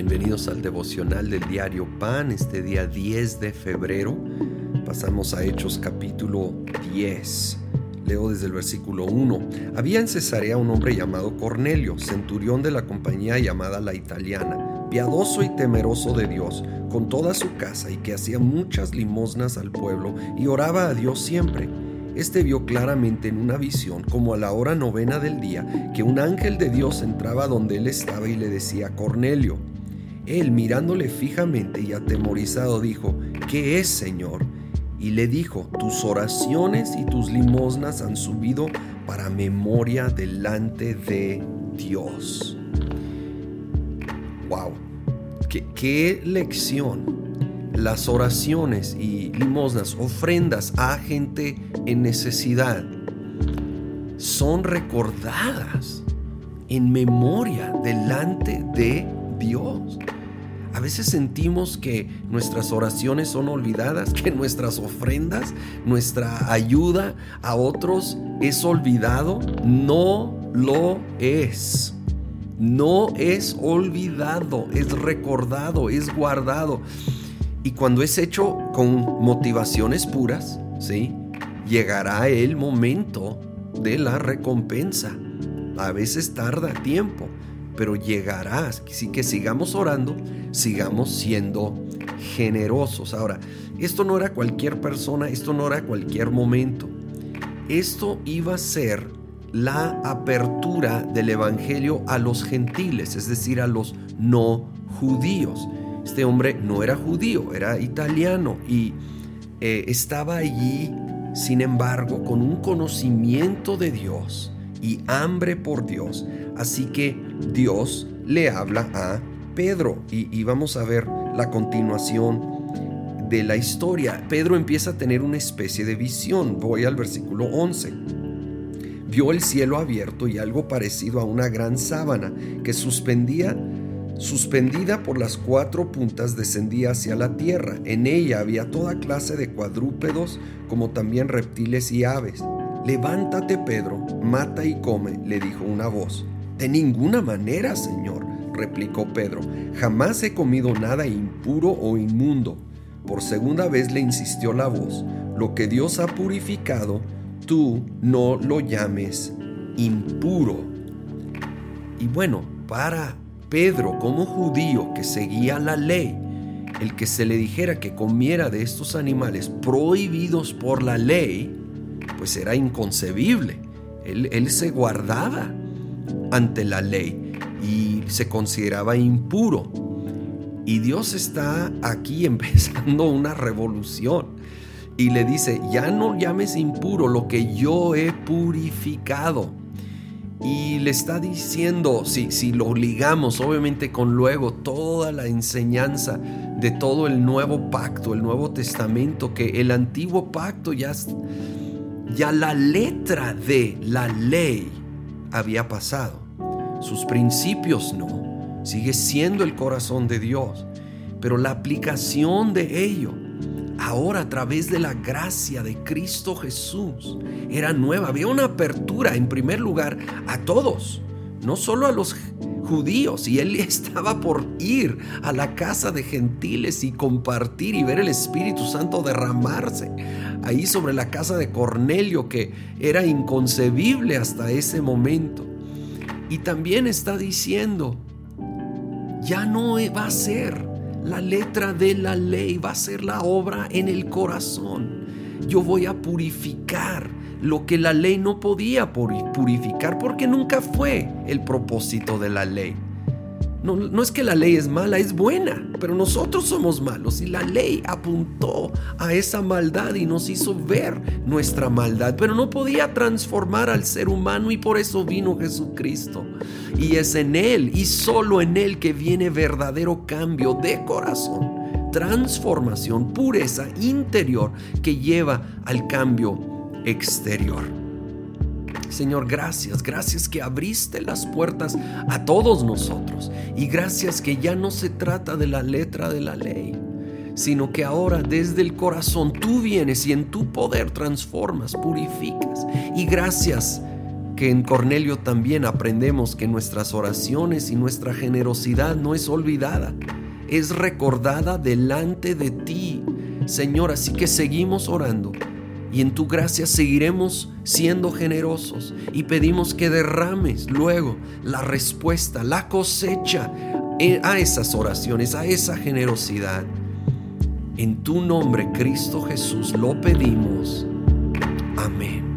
Bienvenidos al devocional del diario Pan, este día 10 de febrero. Pasamos a Hechos capítulo 10. Leo desde el versículo 1. Había en Cesarea un hombre llamado Cornelio, centurión de la compañía llamada La Italiana, piadoso y temeroso de Dios, con toda su casa y que hacía muchas limosnas al pueblo y oraba a Dios siempre. Este vio claramente en una visión, como a la hora novena del día, que un ángel de Dios entraba donde él estaba y le decía, Cornelio. Él, mirándole fijamente y atemorizado, dijo, ¿qué es, Señor? Y le dijo, tus oraciones y tus limosnas han subido para memoria delante de Dios. ¡Wow! ¿Qué, lección? las oraciones y limosnas, ofrendas a gente en necesidad, son recordadas en memoria delante de Dios. A veces sentimos que nuestras oraciones son olvidadas, que nuestras ofrendas, nuestra ayuda a otros es olvidado. No lo es. No es olvidado, es recordado, es guardado. Y cuando es hecho con motivaciones puras, ¿sí? llegará el momento de la recompensa. A veces tarda tiempo, pero llegará. Así que sigamos orando, sigamos siendo generosos. Ahora, esto no era cualquier persona, esto no era cualquier momento. Esto iba a ser la apertura del Evangelio a los gentiles, es decir, a los no judíos. Este hombre no era judío, era italiano y eh, estaba allí, sin embargo, con un conocimiento de Dios y hambre por Dios. Así que Dios le habla a Pedro y, vamos a ver la continuación de la historia. Pedro empieza a tener una especie de visión. Voy al versículo 11 vio el cielo abierto y algo parecido a una gran sábana que suspendía Suspendida por las cuatro puntas descendía hacia la tierra. En ella había toda clase de cuadrúpedos, como también reptiles y aves. Levántate, Pedro, mata y come, le dijo una voz. De ninguna manera, Señor, replicó Pedro, jamás he comido nada impuro o inmundo. Por segunda vez le insistió la voz, lo que Dios ha purificado, tú no lo llames impuro. Y bueno, para Pedro, como judío que seguía la ley, el que se le dijera que comiera de estos animales prohibidos por la ley, pues era inconcebible. Él, él, se guardaba ante la ley y se consideraba impuro. Y Dios está aquí empezando una revolución. Y le dice, ya no llames impuro lo que yo he purificado y le está diciendo, si, si lo ligamos obviamente con luego toda la enseñanza de todo el nuevo pacto, el nuevo testamento, que el antiguo pacto ya, ya la letra de la ley había pasado. Sus principios no. Sigue siendo el corazón de Dios. Pero la aplicación de ello ahora a través de la gracia de Cristo Jesús era nueva. Había una apertura en primer lugar a todos, no solo a los judíos. Y él estaba por ir a la casa de gentiles y compartir y ver el Espíritu Santo derramarse ahí sobre la casa de Cornelio que era inconcebible hasta ese momento. Y también está diciendo, ya no va a ser la letra de la ley va a ser la obra en el corazón. Yo voy a purificar lo que la ley no podía purificar porque nunca fue el propósito de la ley. No, es que la ley es mala, es buena, pero nosotros somos malos y la ley apuntó a esa maldad y nos hizo ver nuestra maldad, pero no podía transformar al ser humano y por eso vino Jesucristo. Y es en Él y solo en Él que viene verdadero cambio de corazón, transformación, pureza interior que lleva al cambio exterior. Señor, gracias, gracias que abriste las puertas a todos nosotros y gracias que ya no se trata de la letra de la ley, sino que ahora desde el corazón tú vienes y en tu poder transformas, purificas. Y gracias que en Cornelio también aprendemos que nuestras oraciones y nuestra generosidad no es olvidada, es recordada delante de ti, Señor. Así que seguimos orando y en tu gracia seguiremos siendo generosos y pedimos que derrames luego la respuesta, la cosecha a esas oraciones, a esa generosidad. En tu nombre, Cristo Jesús, lo pedimos. Amén.